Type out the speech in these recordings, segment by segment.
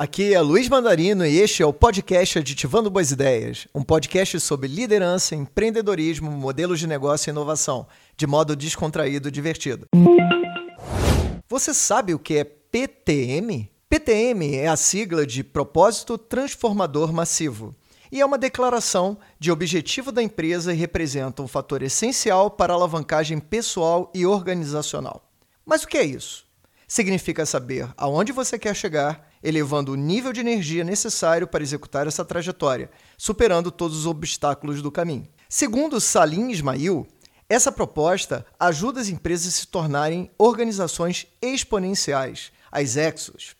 Aqui é Luiz Mandarino e este é o podcast Aditivando Boas Ideias, um podcast sobre liderança, empreendedorismo, modelos de negócio e inovação, de modo descontraído e divertido. Você sabe o que é PTM? PTM é a sigla de Propósito Transformador Massivo e é uma declaração de objetivo da empresa e representa um fator essencial para a alavancagem pessoal e organizacional. Mas o que é isso? Significa saber aonde você quer chegar elevando o nível de energia necessário para executar essa trajetória, superando todos os obstáculos do caminho. Segundo Salim Ismail, essa proposta ajuda as empresas a se tornarem organizações exponenciais, as EXOs.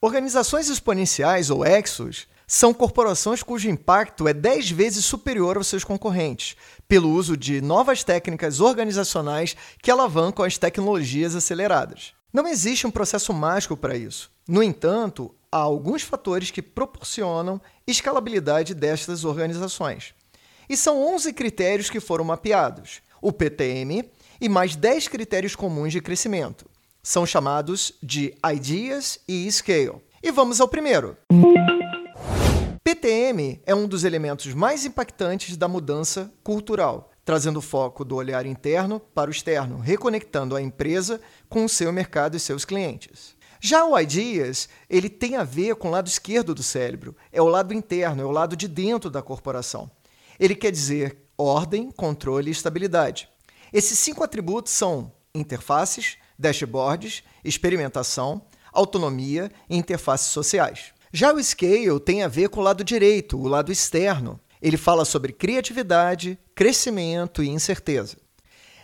Organizações exponenciais, ou EXOs, são corporações cujo impacto é 10 vezes superior aos seus concorrentes, pelo uso de novas técnicas organizacionais que alavancam as tecnologias aceleradas. Não existe um processo mágico para isso. No entanto, há alguns fatores que proporcionam escalabilidade destas organizações. E são 11 critérios que foram mapeados, o PTM e mais 10 critérios comuns de crescimento. São chamados de Ideas e Scale. E vamos ao primeiro. PTM é um dos elementos mais impactantes da mudança cultural, trazendo foco do olhar interno para o externo, reconectando a empresa com o seu mercado e seus clientes. Já o Ideas, ele tem a ver com o lado esquerdo do cérebro, é o lado interno, é o lado de dentro da corporação. Ele quer dizer ordem, controle e estabilidade. Esses cinco atributos são interfaces, dashboards, experimentação, autonomia e interfaces sociais. Já o Scale tem a ver com o lado direito, o lado externo. Ele fala sobre criatividade, crescimento e incerteza.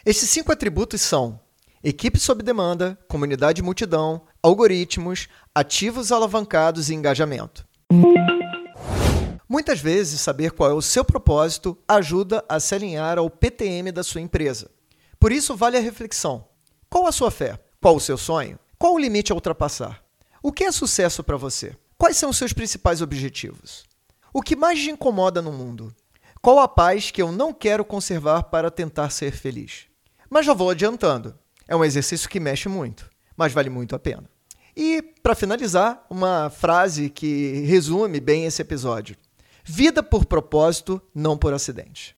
Esses cinco atributos são equipe sob demanda, comunidade multidão, algoritmos, ativos alavancados e engajamento. Muitas vezes, saber qual é o seu propósito ajuda a se alinhar ao PTM da sua empresa. Por isso, vale a reflexão. Qual a sua fé? Qual o seu sonho? Qual o limite a ultrapassar? O que é sucesso para você? Quais são os seus principais objetivos? O que mais te incomoda no mundo? Qual a paz que eu não quero conservar para tentar ser feliz? Mas já vou adiantando. É um exercício que mexe muito, mas vale muito a pena. E, para finalizar, uma frase que resume bem esse episódio: Vida por propósito, não por acidente.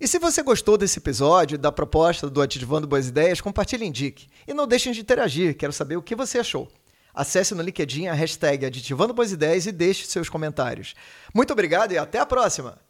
E se você gostou desse episódio, da proposta do Ativando Boas Ideias, compartilhe e indique. E não deixem de interagir, quero saber o que você achou. Acesse no LinkedIn a hashtag Aditivando Boas Ideias e deixe seus comentários. Muito obrigado e até a próxima!